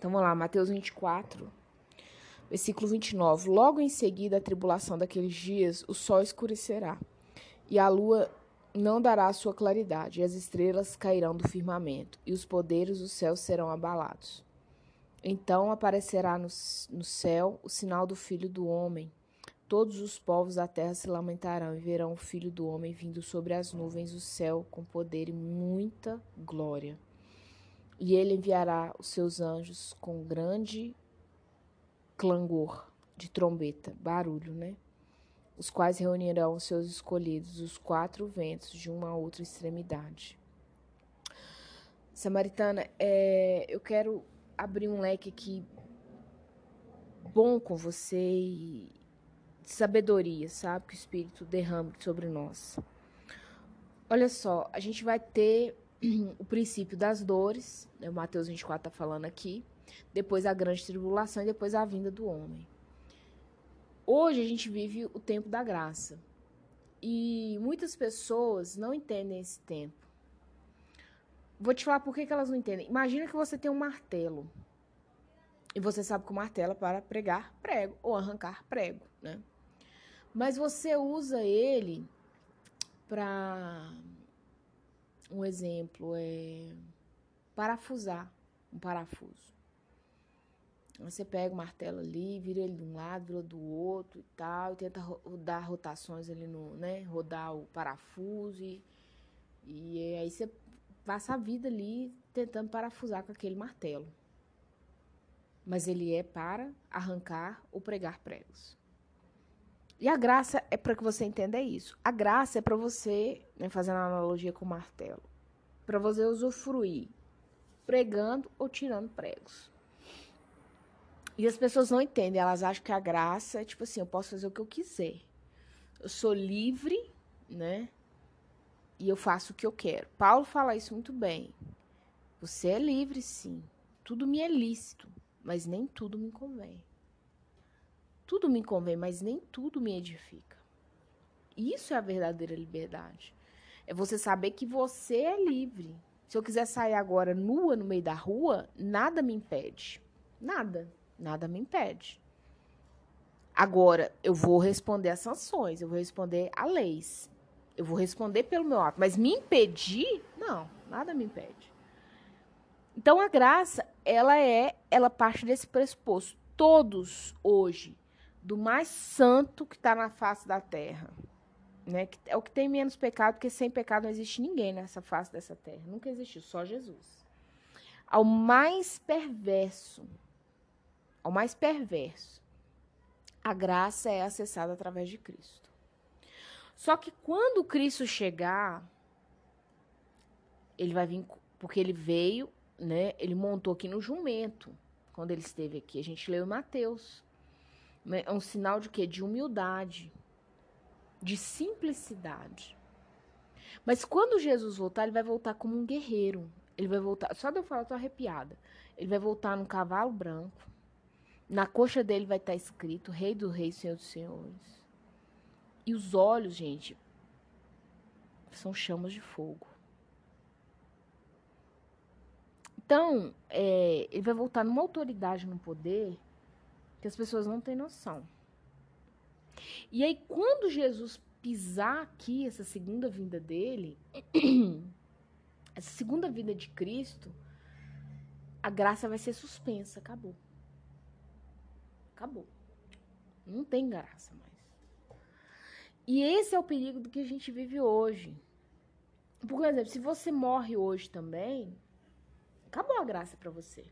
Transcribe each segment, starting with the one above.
Então vamos lá, Mateus 24, versículo 29. Logo em seguida a tribulação daqueles dias, o sol escurecerá, e a lua não dará a sua claridade, e as estrelas cairão do firmamento, e os poderes do céu serão abalados. Então aparecerá no, no céu o sinal do Filho do Homem. Todos os povos da terra se lamentarão e verão o Filho do Homem vindo sobre as nuvens do céu com poder e muita glória. E ele enviará os seus anjos com grande clangor de trombeta, barulho, né? Os quais reunirão os seus escolhidos, os quatro ventos de uma outra extremidade. Samaritana, é, eu quero abrir um leque aqui bom com você e de sabedoria, sabe? Que o Espírito derrame sobre nós. Olha só, a gente vai ter o princípio das dores, né? o Mateus 24 está falando aqui, depois a grande tribulação e depois a vinda do homem. Hoje a gente vive o tempo da graça e muitas pessoas não entendem esse tempo. Vou te falar por que, que elas não entendem. Imagina que você tem um martelo e você sabe que o martelo é para pregar prego ou arrancar prego, né? Mas você usa ele para um exemplo é parafusar um parafuso. Você pega o martelo ali, vira ele de um lado, vira do outro e tal, e tenta dar rotações ali no, né, rodar o parafuso e, e aí você passa a vida ali tentando parafusar com aquele martelo. Mas ele é para arrancar ou pregar pregos. E a graça é para que você entenda isso. A graça é para você, né, fazendo analogia com o martelo, para você usufruir pregando ou tirando pregos. E as pessoas não entendem, elas acham que a graça é tipo assim, eu posso fazer o que eu quiser. Eu sou livre, né? E eu faço o que eu quero. Paulo fala isso muito bem. Você é livre, sim. Tudo me é lícito, mas nem tudo me convém. Tudo me convém, mas nem tudo me edifica. Isso é a verdadeira liberdade. É você saber que você é livre. Se eu quiser sair agora nua no meio da rua, nada me impede. Nada. Nada me impede. Agora, eu vou responder a sanções, eu vou responder a leis. Eu vou responder pelo meu ato. Mas me impedir, não, nada me impede. Então a graça, ela é, ela parte desse pressuposto. Todos hoje do mais santo que está na face da terra. Né? É o que tem menos pecado, porque sem pecado não existe ninguém nessa face dessa terra. Nunca existiu, só Jesus. Ao mais perverso, ao mais perverso, a graça é acessada através de Cristo. Só que quando Cristo chegar, ele vai vir, porque ele veio, né? Ele montou aqui no jumento, quando ele esteve aqui. A gente leu em Mateus. Né? É um sinal de quê? De humildade, de simplicidade. Mas quando Jesus voltar, ele vai voltar como um guerreiro. Ele vai voltar. Só de eu falar, eu tô arrepiada. Ele vai voltar num cavalo branco. Na coxa dele vai estar escrito Rei do Rei, Senhor dos Senhores. E os olhos, gente, são chamas de fogo. Então, é, ele vai voltar numa autoridade, num poder que as pessoas não têm noção. E aí, quando Jesus pisar aqui, essa segunda vinda dele, essa segunda vinda de Cristo, a graça vai ser suspensa, acabou. Acabou. Não tem graça mais. E esse é o perigo do que a gente vive hoje. Por exemplo, se você morre hoje também, acabou a graça para você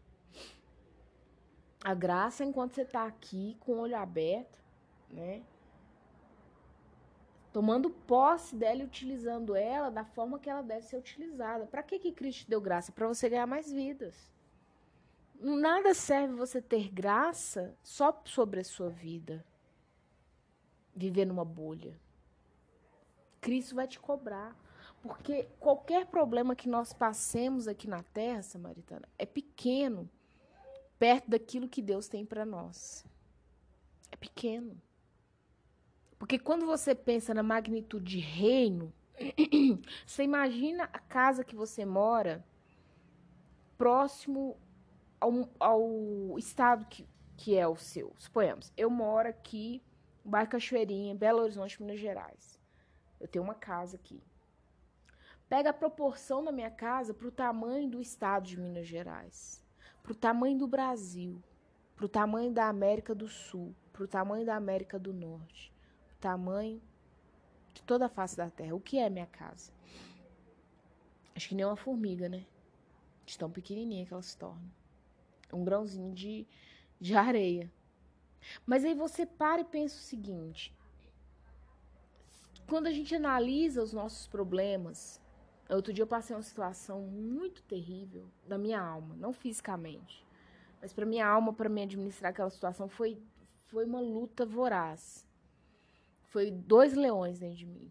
a graça enquanto você está aqui com o olho aberto, né? Tomando posse dela e utilizando ela da forma que ela deve ser utilizada. Para que, que Cristo deu graça? Para você ganhar mais vidas. Nada serve você ter graça só sobre a sua vida. Viver numa bolha. Cristo vai te cobrar. Porque qualquer problema que nós passemos aqui na terra, Samaritana, é pequeno perto daquilo que Deus tem para nós. É pequeno. Porque quando você pensa na magnitude de reino, você imagina a casa que você mora próximo ao, ao estado que, que é o seu. Suponhamos, eu moro aqui, bairro Cachoeirinha, Belo Horizonte, Minas Gerais. Eu tenho uma casa aqui. Pega a proporção da minha casa para o tamanho do estado de Minas Gerais, para o tamanho do Brasil, para o tamanho da América do Sul, para o tamanho da América do Norte, o tamanho de toda a face da Terra. O que é minha casa? Acho que nem uma formiga, né? De tão pequenininha que ela se torna. Um grãozinho de, de areia. Mas aí você para e pensa o seguinte: quando a gente analisa os nossos problemas, outro dia eu passei uma situação muito terrível da minha alma, não fisicamente, mas para minha alma, para me administrar aquela situação foi foi uma luta voraz. Foi dois leões dentro de mim.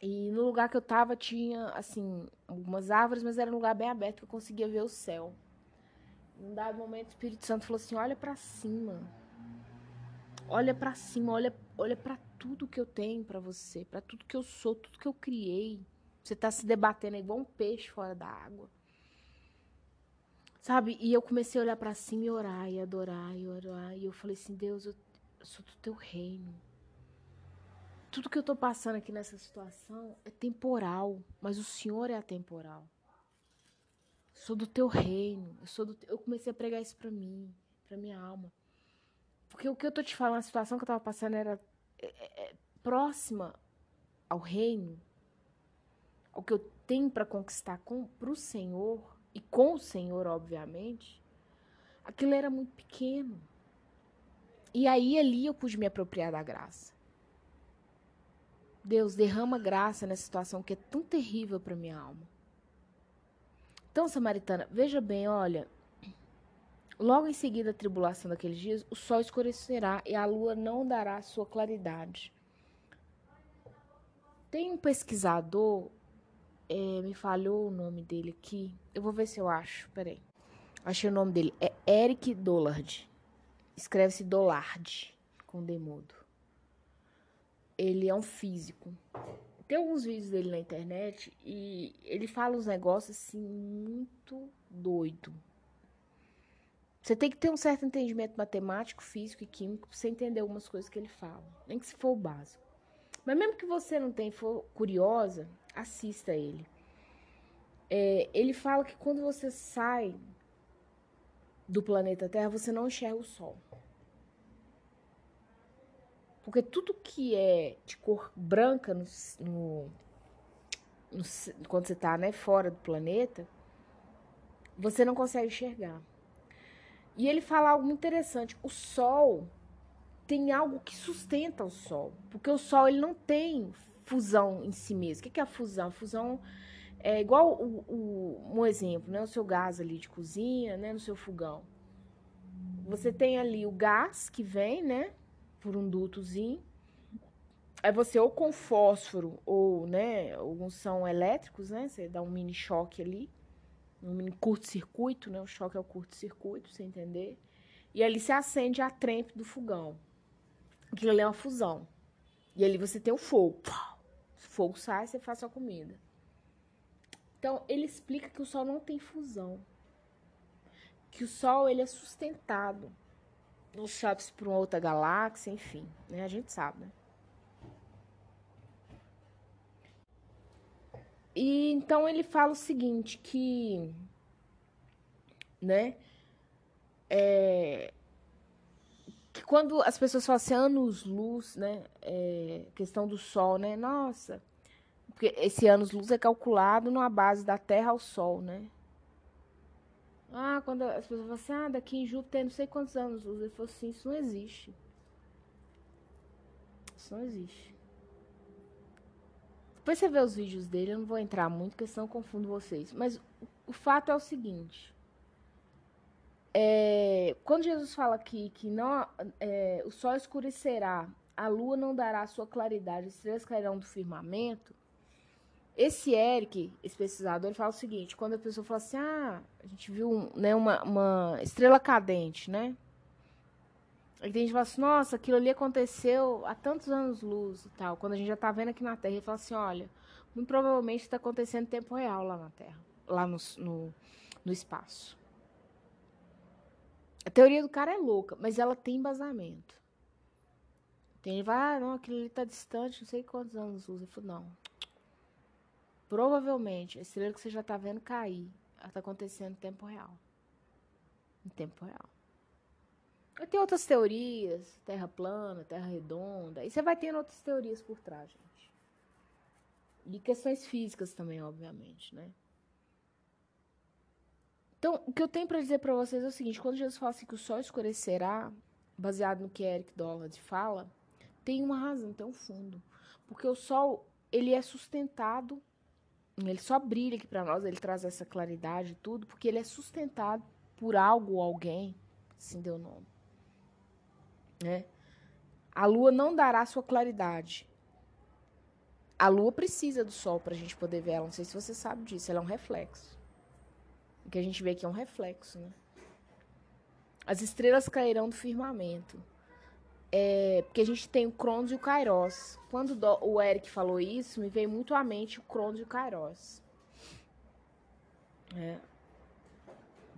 E no lugar que eu tava tinha, assim, algumas árvores, mas era um lugar bem aberto que eu conseguia ver o céu. Em um dado momento, o Espírito Santo falou assim: olha para cima. Olha para cima, olha, olha para tudo que eu tenho para você, para tudo que eu sou, tudo que eu criei. Você tá se debatendo igual um peixe fora da água. Sabe? E eu comecei a olhar para cima e orar, e adorar, e orar. E eu falei assim: Deus, eu, sou do teu reino tudo que eu tô passando aqui nessa situação é temporal, mas o Senhor é atemporal. Sou do teu reino, eu sou do, eu comecei a pregar isso para mim, para minha alma. Porque o que eu tô te falando, a situação que eu tava passando era é, é, é próxima ao reino, ao que eu tenho para conquistar com pro Senhor e com o Senhor, obviamente. Aquilo era muito pequeno. E aí ali eu pude me apropriar da graça. Deus, derrama graça nessa situação que é tão terrível para minha alma. Então, Samaritana, veja bem, olha. Logo em seguida a tribulação daqueles dias, o sol escurecerá e a lua não dará sua claridade. Tem um pesquisador, é, me falhou o nome dele aqui. Eu vou ver se eu acho. Peraí. Achei o nome dele. É Eric Dollard. Escreve-se Dollard, com demudo ele é um físico. Tem alguns vídeos dele na internet e ele fala uns negócios assim muito doido. Você tem que ter um certo entendimento matemático, físico e químico para você entender algumas coisas que ele fala, nem que se for o básico. Mas mesmo que você não tenha for curiosa, assista ele. É, ele fala que quando você sai do planeta Terra, você não enxerga o Sol. Porque tudo que é de cor branca no, no, no quando você está né, fora do planeta, você não consegue enxergar. E ele fala algo muito interessante. O Sol tem algo que sustenta o Sol. Porque o Sol ele não tem fusão em si mesmo. O que é a fusão? A fusão é igual o, o, um exemplo, né? O seu gás ali de cozinha, né? No seu fogão. Você tem ali o gás que vem, né? por um dutozinho. Aí você ou com fósforo ou, né, alguns são elétricos, né? Você dá um mini choque ali, um mini curto-circuito, né? O choque é o curto-circuito, você entender. E ali se acende a trempe do fogão. Aquilo ali é uma fusão. E ali você tem o fogo. O fogo sai, você faz sua comida. Então, ele explica que o Sol não tem fusão. Que o Sol, ele é sustentado não sabe se para uma outra galáxia, enfim, né? A gente sabe, né? E então ele fala o seguinte, que, né, é, que quando as pessoas falam assim, anos-luz, né, é, questão do Sol, né, nossa, porque esse anos-luz é calculado numa base da Terra ao Sol, né, ah, quando as pessoas falam assim, ah, daqui em Júpiter não sei quantos anos luz. Ele falou assim, isso não existe. Isso não existe. Depois você vê os vídeos dele, eu não vou entrar muito, porque senão eu confundo vocês. Mas o fato é o seguinte. É, quando Jesus fala aqui que não, é, o sol escurecerá, a lua não dará sua claridade, as estrelas cairão do firmamento, esse Eric, esse pesquisador, ele fala o seguinte: quando a pessoa fala assim, ah, a gente viu né, uma, uma estrela cadente, né? Aí tem gente que fala assim, nossa, aquilo ali aconteceu há tantos anos-luz e tal. Quando a gente já tá vendo aqui na Terra, ele fala assim, olha, muito provavelmente está acontecendo em tempo real lá na Terra, lá no, no, no espaço. A teoria do cara é louca, mas ela tem embasamento. Tem, vai, ah, não, aquilo ali tá distante, não sei quantos anos usa. Eu falo, não. Provavelmente, a estrela que você já tá vendo cair, ela tá acontecendo em tempo real. Em tempo real. Tem outras teorias, terra plana, terra redonda. E você vai tendo outras teorias por trás, gente. E questões físicas também, obviamente, né? Então, o que eu tenho para dizer para vocês é o seguinte: quando Jesus fala assim que o sol escurecerá, baseado no que Eric Dollard fala, tem uma razão, tem um fundo. Porque o sol, ele é sustentado, ele só brilha aqui para nós, ele traz essa claridade e tudo, porque ele é sustentado por algo ou alguém, assim deu nome. Né? A lua não dará sua claridade. A lua precisa do sol para a gente poder ver ela. Não sei se você sabe disso. Ela é um reflexo. O que a gente vê aqui é um reflexo. Né? As estrelas cairão do firmamento. É, porque a gente tem o Cronos e o Kairos. Quando o Eric falou isso, me veio muito à mente o Cronos e o Kairos. É.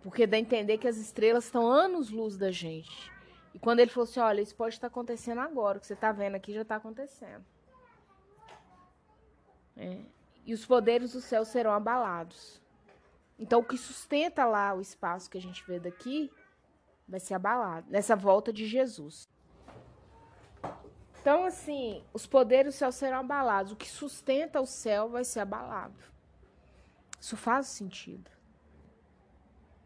Porque dá a entender que as estrelas estão anos-luz da gente. E quando ele falou assim, olha, isso pode estar acontecendo agora, o que você está vendo aqui já está acontecendo. É. E os poderes do céu serão abalados. Então, o que sustenta lá o espaço que a gente vê daqui vai ser abalado nessa volta de Jesus. Então, assim, os poderes do céu serão abalados. O que sustenta o céu vai ser abalado. Isso faz sentido.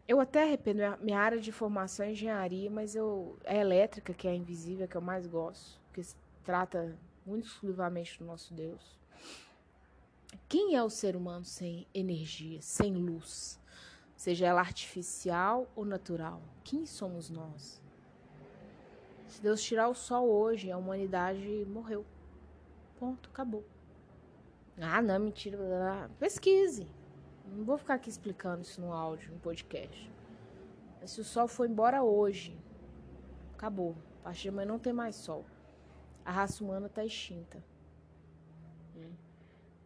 Eu até arrependo, minha área de formação é engenharia, mas eu é elétrica, que é invisível, que eu mais gosto, que se trata muito exclusivamente do nosso Deus. Quem é o ser humano sem energia, sem luz? Seja ela artificial ou natural? Quem somos nós? Se Deus tirar o sol hoje, a humanidade morreu. Ponto, acabou. Ah, não, mentira. Pesquise. Não vou ficar aqui explicando isso no áudio, no podcast. Mas se o sol for embora hoje, acabou. A partir de amanhã não tem mais sol. A raça humana está extinta. Né?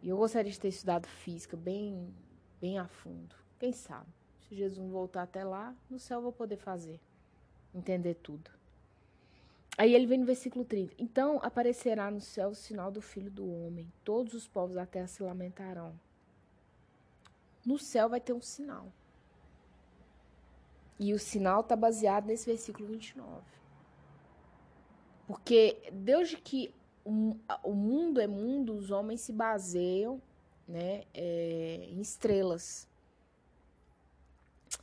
E eu gostaria de ter estudado física bem, bem a fundo. Quem sabe? Se Jesus voltar até lá, no céu eu vou poder fazer. Entender tudo. Aí ele vem no versículo 30. Então aparecerá no céu o sinal do Filho do Homem. Todos os povos da terra se lamentarão no céu vai ter um sinal. E o sinal está baseado nesse versículo 29. Porque desde que o mundo é mundo, os homens se baseiam né, é, em estrelas.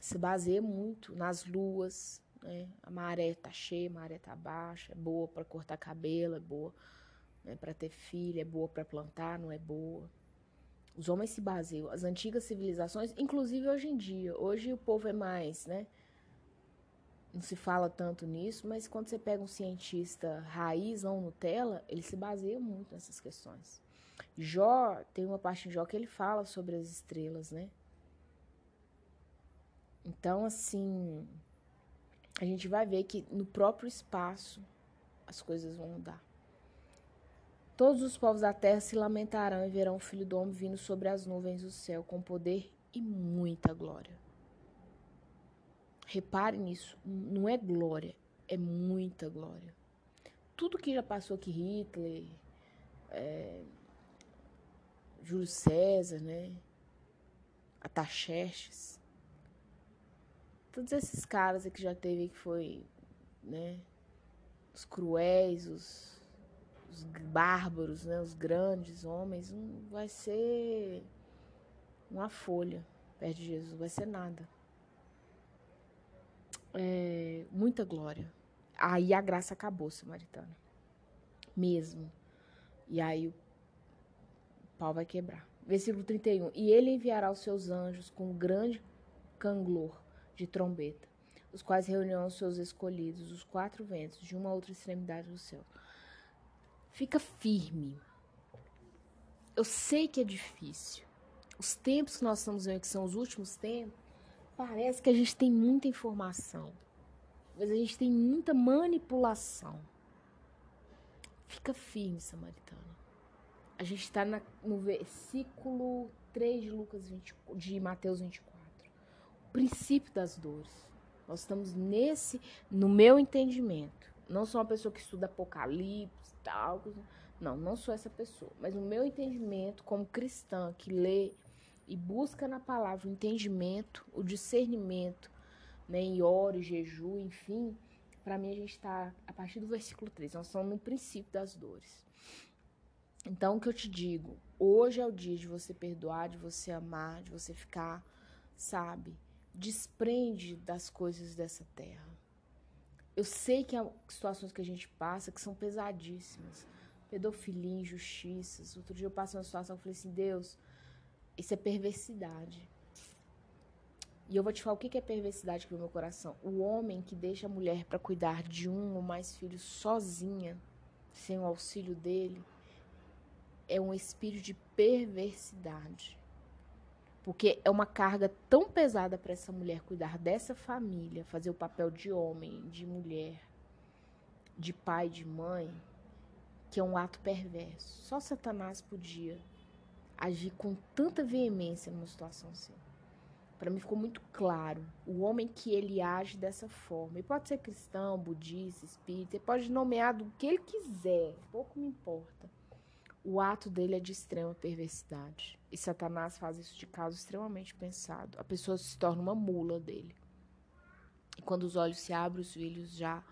Se baseia muito nas luas. Né? A maré tá cheia, a maré tá baixa. É boa para cortar cabelo, é boa né, para ter filho, é boa para plantar, não é boa. Os homens se baseiam, as antigas civilizações, inclusive hoje em dia. Hoje o povo é mais, né? Não se fala tanto nisso, mas quando você pega um cientista raiz ou Nutella, ele se baseia muito nessas questões. Jó, tem uma parte de Jó que ele fala sobre as estrelas, né? Então, assim, a gente vai ver que no próprio espaço as coisas vão mudar. Todos os povos da terra se lamentarão e verão o Filho do Homem vindo sobre as nuvens do céu com poder e muita glória. Repare nisso, não é glória, é muita glória. Tudo que já passou aqui, Hitler, é, Júlio César, né? Ataxerxes, todos esses caras que já teve que foi, né? Os cruéis, os os bárbaros, né, os grandes homens, não vai ser uma folha perto de Jesus, vai ser nada. É, muita glória. Aí a graça acabou, samaritana. Mesmo. E aí o pau vai quebrar. Versículo 31. E ele enviará os seus anjos com grande canglor de trombeta, os quais reunirão os seus escolhidos, os quatro ventos, de uma outra extremidade do céu. Fica firme. Eu sei que é difícil. Os tempos que nós estamos vendo, que são os últimos tempos, parece que a gente tem muita informação. Mas a gente tem muita manipulação. Fica firme, samaritana. A gente está no versículo 3 de Lucas 20, de Mateus 24. O princípio das dores. Nós estamos nesse, no meu entendimento. Não sou uma pessoa que estuda Apocalipse, tal. Não, não sou essa pessoa. Mas o meu entendimento como cristã que lê e busca na palavra o entendimento, o discernimento, né, em ore, jejum, enfim, para mim a gente está a partir do versículo 3, nós estamos no princípio das dores. Então, o que eu te digo, hoje é o dia de você perdoar, de você amar, de você ficar, sabe, desprende das coisas dessa terra. Eu sei que há situações que a gente passa que são pesadíssimas. Pedofilia, injustiças. Outro dia eu passei uma situação e falei assim, Deus, isso é perversidade. E eu vou te falar o que é perversidade para o meu coração. O homem que deixa a mulher para cuidar de um ou mais filhos sozinha, sem o auxílio dele, é um espírito de perversidade. Porque é uma carga tão pesada para essa mulher cuidar dessa família, fazer o papel de homem, de mulher, de pai, de mãe, que é um ato perverso. Só Satanás podia agir com tanta veemência numa situação assim. Para mim ficou muito claro o homem que ele age dessa forma. E pode ser cristão, budista, espírita, ele pode nomear do que ele quiser, pouco me importa o ato dele é de extrema perversidade. E Satanás faz isso de caso extremamente pensado. A pessoa se torna uma mula dele. E quando os olhos se abrem, os filhos já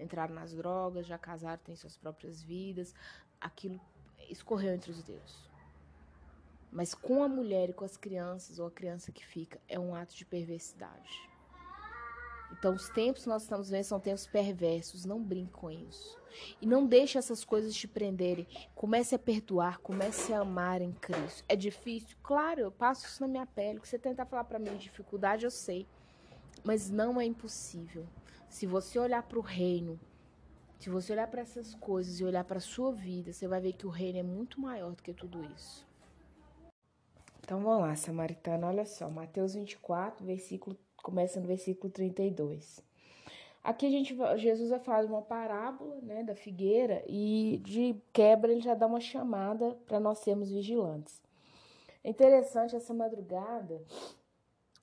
entraram nas drogas, já casaram, têm suas próprias vidas. Aquilo escorreu entre os dedos. Mas com a mulher e com as crianças, ou a criança que fica, é um ato de perversidade. Então, os tempos que nós estamos vendo são tempos perversos. Não brinque com isso. E não deixe essas coisas te prenderem. Comece a perdoar, comece a amar em Cristo. É difícil? Claro, eu passo isso na minha pele. O que você tenta falar para mim de dificuldade, eu sei. Mas não é impossível. Se você olhar para o reino, se você olhar para essas coisas e olhar para sua vida, você vai ver que o reino é muito maior do que tudo isso. Então vamos lá, Samaritana, olha só, Mateus 24, versículo começa no versículo 32. Aqui a gente, Jesus vai falar de uma parábola, né, da figueira e de quebra ele já dá uma chamada para nós sermos vigilantes. É interessante essa madrugada,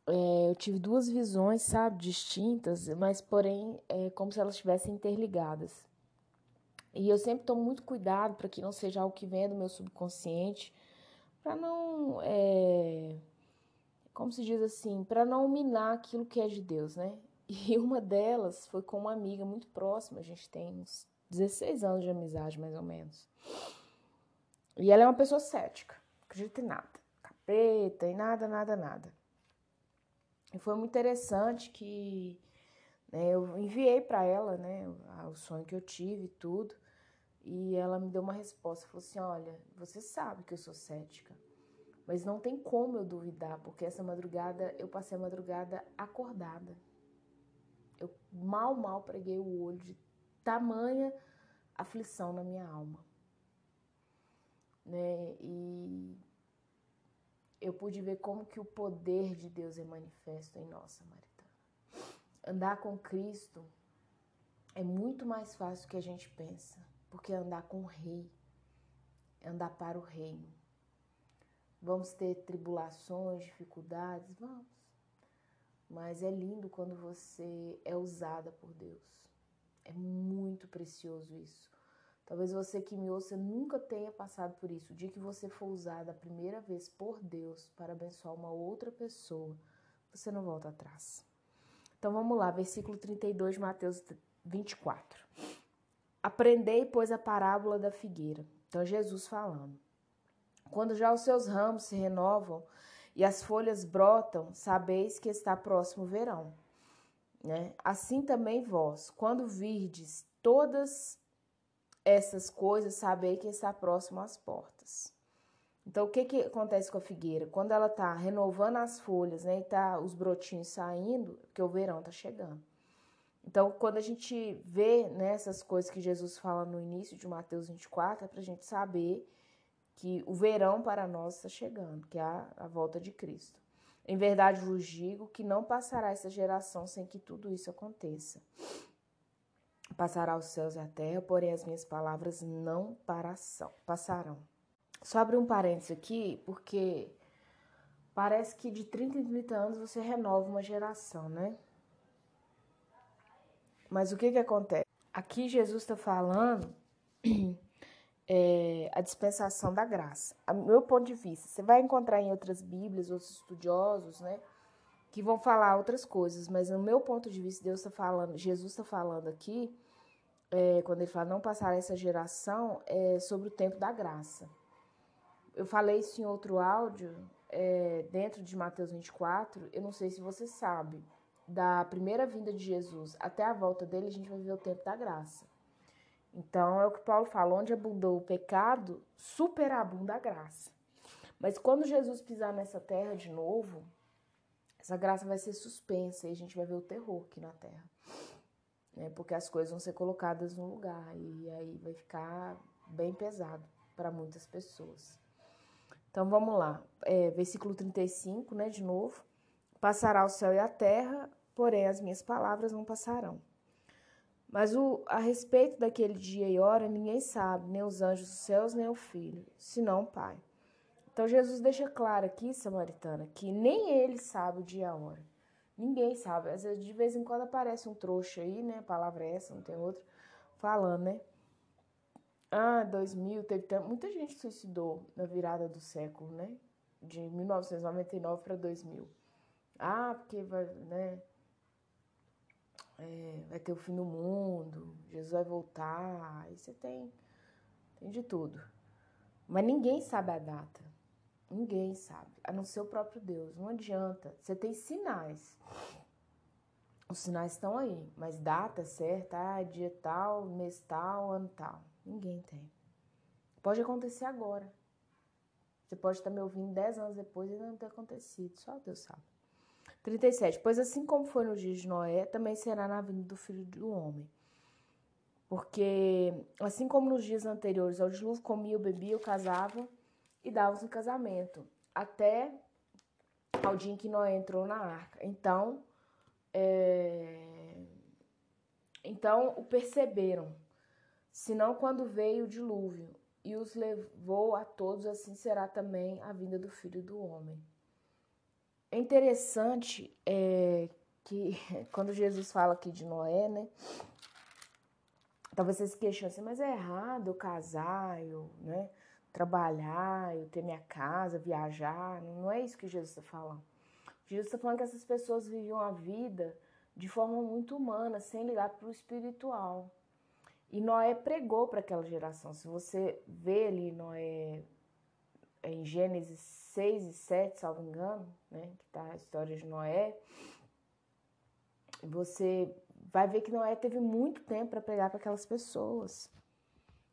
é, eu tive duas visões, sabe, distintas, mas porém é como se elas estivessem interligadas. E eu sempre tomo muito cuidado para que não seja algo que venha do meu subconsciente, para não é, como se diz assim, para não minar aquilo que é de Deus, né? E uma delas foi com uma amiga muito próxima, a gente tem uns 16 anos de amizade, mais ou menos. E ela é uma pessoa cética, acredita em nada, capeta e nada, nada, nada. E foi muito interessante que né, eu enviei para ela, né, o sonho que eu tive e tudo. E ela me deu uma resposta, falou assim: "Olha, você sabe que eu sou cética. Mas não tem como eu duvidar, porque essa madrugada eu passei a madrugada acordada. Eu mal, mal preguei o olho de tamanha aflição na minha alma. Né? E eu pude ver como que o poder de Deus é manifesto em nós, Samaritana. Andar com Cristo é muito mais fácil do que a gente pensa, porque andar com o Rei, é andar para o reino. Vamos ter tribulações, dificuldades, vamos. Mas é lindo quando você é usada por Deus. É muito precioso isso. Talvez você que me ouça nunca tenha passado por isso. O dia que você for usada a primeira vez por Deus para abençoar uma outra pessoa, você não volta atrás. Então vamos lá, versículo 32 de Mateus 24. Aprendei, pois, a parábola da figueira. Então, Jesus falando. Quando já os seus ramos se renovam e as folhas brotam, sabeis que está próximo o verão. Né? Assim também vós, quando virdes todas essas coisas, sabei que está próximo às portas. Então, o que, que acontece com a figueira? Quando ela está renovando as folhas, né, e tá os brotinhos saindo, que o verão está chegando. Então, quando a gente vê né, essas coisas que Jesus fala no início de Mateus 24, é para a gente saber que o verão para nós está chegando, que é a, a volta de Cristo. Em verdade vos digo que não passará essa geração sem que tudo isso aconteça. Passará os céus e a terra, porém as minhas palavras não passarão. Só abrir um parênteses aqui, porque parece que de 30 em 30 anos você renova uma geração, né? Mas o que que acontece? Aqui Jesus está falando é, a dispensação da graça. A meu ponto de vista, você vai encontrar em outras Bíblias, outros estudiosos, né, que vão falar outras coisas, mas no meu ponto de vista, Deus está falando, Jesus está falando aqui, é, quando ele fala não passar essa geração, é sobre o tempo da graça. Eu falei isso em outro áudio, é, dentro de Mateus 24, eu não sei se você sabe, da primeira vinda de Jesus até a volta dele, a gente vai ver o tempo da graça. Então, é o que Paulo fala: onde abundou o pecado, superabunda a graça. Mas quando Jesus pisar nessa terra de novo, essa graça vai ser suspensa e a gente vai ver o terror aqui na terra. Né? Porque as coisas vão ser colocadas no lugar e aí vai ficar bem pesado para muitas pessoas. Então vamos lá, é, versículo 35, né, de novo. Passará o céu e a terra, porém as minhas palavras não passarão. Mas o, a respeito daquele dia e hora, ninguém sabe, nem os anjos dos céus, nem o filho, senão o Pai. Então Jesus deixa claro aqui, Samaritana, que nem ele sabe o dia e a hora. Ninguém sabe. Às vezes, de vez em quando aparece um trouxa aí, né? A palavra é essa, não tem outra, falando, né? Ah, 2000, teve muita gente suicidou na virada do século, né? De 1999 para 2000. Ah, porque vai, né? É, vai ter o fim do mundo, Jesus vai voltar, aí você tem, tem de tudo. Mas ninguém sabe a data. Ninguém sabe, a não ser o próprio Deus. Não adianta. Você tem sinais. Os sinais estão aí, mas data certa, ah, dia tal, mês tal, ano tal. Ninguém tem. Pode acontecer agora. Você pode estar me ouvindo 10 anos depois e ainda não ter acontecido. Só Deus sabe. 37. Pois assim como foi no dia de Noé, também será na vinda do filho do homem. Porque, assim como nos dias anteriores ao dilúvio, comiam, bebiam, casavam e davam-se em casamento, até ao dia em que Noé entrou na arca. Então, é... então o perceberam, senão quando veio o dilúvio e os levou a todos, assim será também a vinda do filho do homem. É interessante é, que quando Jesus fala aqui de Noé, né? Talvez vocês se assim, mas é errado eu casar, eu né, trabalhar, eu ter minha casa, viajar. Não é isso que Jesus está falando. Jesus está falando que essas pessoas viviam a vida de forma muito humana, sem ligar para o espiritual. E Noé pregou para aquela geração. Se você vê ali Noé em Gênesis 6 e 7, salvo engano, né, que está a história de Noé, você vai ver que Noé teve muito tempo para pregar para aquelas pessoas.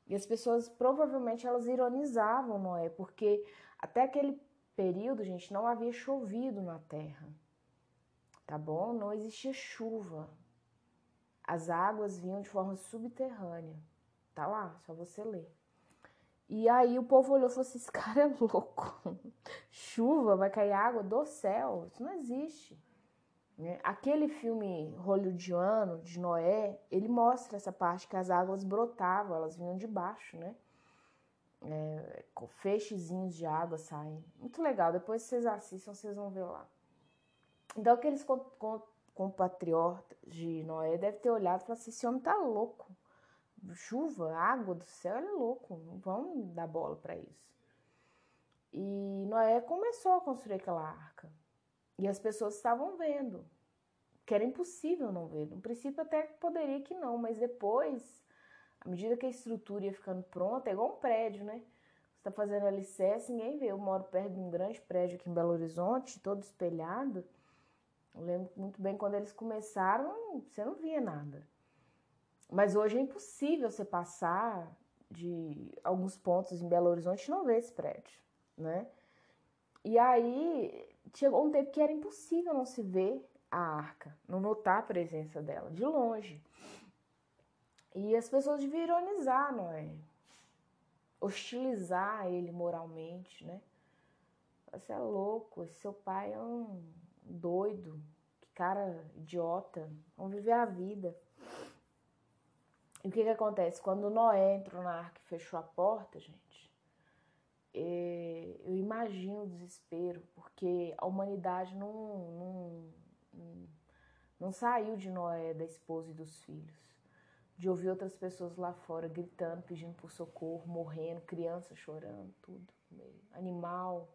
E as pessoas provavelmente elas ironizavam Noé, porque até aquele período, gente, não havia chovido na terra. Tá bom? Não existia chuva. As águas vinham de forma subterrânea. Tá lá, só você ler. E aí o povo olhou e falou assim: esse cara é louco. Chuva, vai cair água do céu. Isso não existe. Né? Aquele filme hollywoodiano de Noé, ele mostra essa parte que as águas brotavam, elas vinham de baixo, né? É, com feixezinhos de água saem. Muito legal. Depois vocês assistam, vocês vão ver lá. Então aqueles compatriotas de Noé devem ter olhado e falado assim: esse homem tá louco chuva, água do céu, ele é louco, não vamos dar bola para isso. E Noé começou a construir aquela arca. E as pessoas estavam vendo que era impossível não ver. No princípio até poderia que não, mas depois, à medida que a estrutura ia ficando pronta, é igual um prédio, né? Você está fazendo alicerce, ninguém vê. Eu moro perto de um grande prédio aqui em Belo Horizonte, todo espelhado. Eu lembro muito bem quando eles começaram, você não via nada. Mas hoje é impossível você passar de alguns pontos em Belo Horizonte e não ver esse prédio, né? E aí chegou um tempo que era impossível não se ver a arca, não notar a presença dela, de longe. E as pessoas deviam ironizar, não é? Hostilizar ele moralmente, né? Você é louco, esse seu pai é um doido, que cara idiota, vamos viver a vida. E o que, que acontece? Quando Noé entrou na arca e fechou a porta, gente, é, eu imagino o desespero, porque a humanidade não, não, Não saiu de Noé, da esposa e dos filhos. De ouvir outras pessoas lá fora gritando, pedindo por socorro, morrendo, criança chorando, tudo. Animal,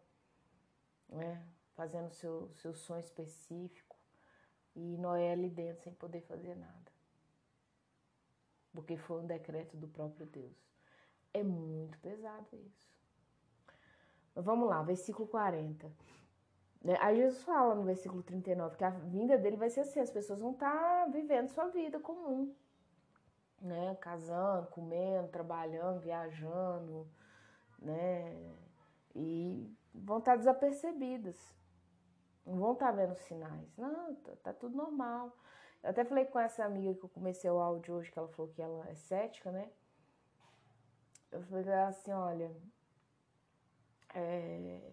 né? fazendo seu, seu sonho específico. E Noé ali dentro sem poder fazer nada. Porque foi um decreto do próprio Deus. É muito pesado isso. Vamos lá, versículo 40. Né? Aí Jesus fala no versículo 39 que a vinda dele vai ser assim: as pessoas vão estar tá vivendo sua vida comum, né? Casando, comendo, trabalhando, viajando, né? E vão estar tá desapercebidas. Não vão estar tá vendo sinais. Não, tá, tá, tudo normal. Eu até falei com essa amiga que eu comecei o áudio hoje, que ela falou que ela é cética, né? Eu falei assim, olha, é,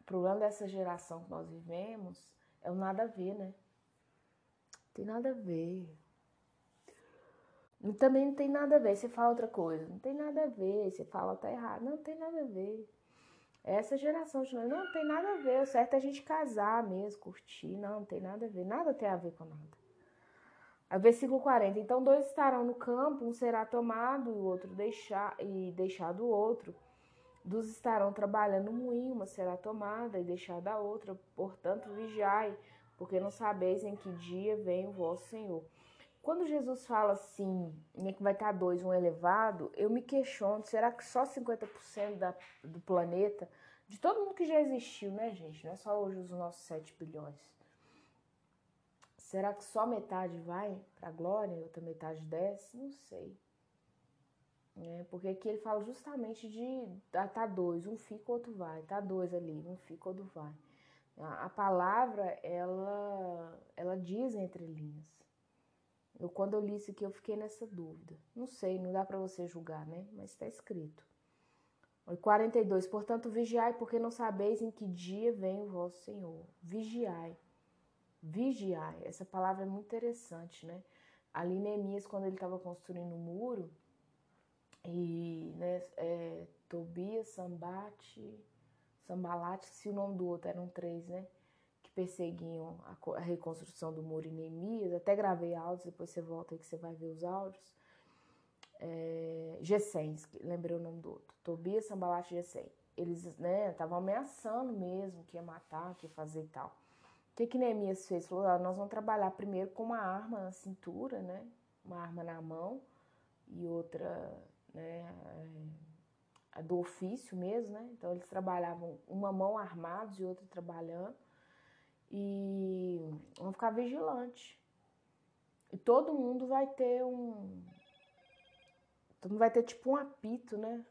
o problema dessa geração que nós vivemos é o nada a ver, né? Tem nada a ver. E também não tem nada a ver. Você fala outra coisa, não tem nada a ver. Você fala tá errado, não, não tem nada a ver. Essa geração de nós, não, tem nada a ver. O certo é a gente casar mesmo, curtir. Não, não tem nada a ver. Nada tem a ver com nada. Aí, versículo 40. Então, dois estarão no campo, um será tomado e o outro deixar, e deixado o outro. Dos estarão trabalhando no moinho, uma será tomada e deixada a outra. Portanto, vigiai, porque não sabeis em que dia vem o vosso Senhor. Quando Jesus fala assim, né, que vai estar dois, um elevado, eu me questiono, será que só 50% da, do planeta, de todo mundo que já existiu, né, gente? Não é só hoje os nossos 7 bilhões. Será que só metade vai para a glória e outra metade desce? Não sei. É, porque aqui ele fala justamente de ah, tá dois, um fica, outro vai, tá dois ali, um fica, outro vai. A, a palavra ela ela diz entre linhas. Eu quando eu li isso aqui eu fiquei nessa dúvida. Não sei, não dá para você julgar, né? Mas está escrito. 42. Portanto, vigiai, porque não sabeis em que dia vem o vosso Senhor. Vigiai. Vigiai. Essa palavra é muito interessante, né? Ali Neemias, quando ele estava construindo o muro, e né, é, Tobias, Sambate, Sambalate, se o nome do outro eram três, né? Perseguiam a, reconstrução do muro em Neemias. Até gravei áudios, depois você volta aí que você vai ver os áudios. É, Gessens, lembrei o nome do outro. Tobias, Sambalate e Gessem. Eles estavam né, ameaçando mesmo que ia matar, que ia fazer e tal. O que, que Neemias fez? Falou: ah, nós vamos trabalhar primeiro com uma arma na cintura, né? Uma arma na mão e outra né, é, do ofício mesmo, né? Então eles trabalhavam uma mão armados e outra trabalhando e vão ficar vigilante. E todo mundo vai ter um todo mundo vai ter tipo um apito, né?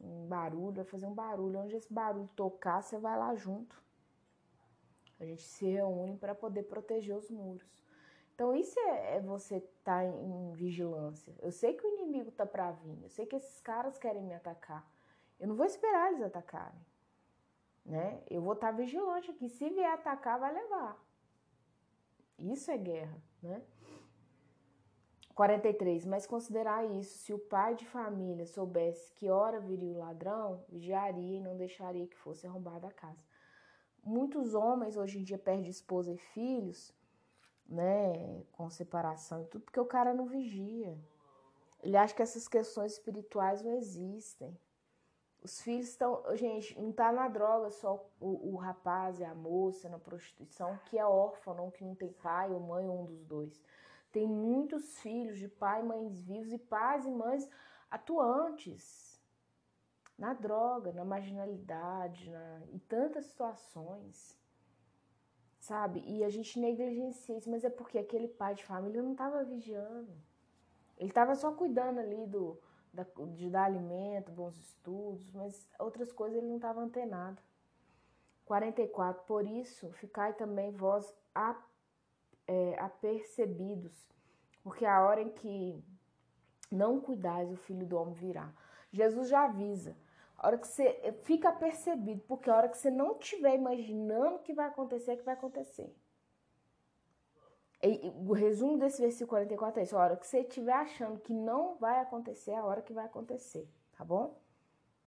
Um barulho, vai fazer um barulho. Onde esse barulho tocar, você vai lá junto. A gente se reúne para poder proteger os muros. Então, isso é, é você estar tá em vigilância. Eu sei que o inimigo tá para vir, eu sei que esses caras querem me atacar. Eu não vou esperar eles atacarem. Né? Eu vou estar tá vigilante aqui. Se vier atacar, vai levar. Isso é guerra, né? 43. Mas considerar isso, se o pai de família soubesse que hora viria o ladrão, vigiaria e não deixaria que fosse arrombada a casa. Muitos homens hoje em dia perdem esposa e filhos né, com separação e tudo, porque o cara não vigia. Ele acha que essas questões espirituais não existem. Os filhos estão. Gente, não tá na droga só o, o rapaz e a moça na prostituição, que é órfão, que não tem pai ou mãe, ou um dos dois. Tem muitos filhos de pai e mães vivos e pais e mães atuantes na droga, na marginalidade, na, em tantas situações sabe? E a gente negligencia isso, mas é porque aquele pai de família não estava vigiando. Ele estava só cuidando ali do, de dar alimento, bons estudos, mas outras coisas ele não estava antenado. 44. Por isso, ficai também vós é, apercebidos, porque a hora em que não cuidais, o filho do homem virá. Jesus já avisa. A hora que você fica percebido, porque a hora que você não estiver imaginando que vai acontecer, é que vai acontecer. E, o resumo desse versículo 44 é isso. A hora que você estiver achando que não vai acontecer, é a hora que vai acontecer, tá bom?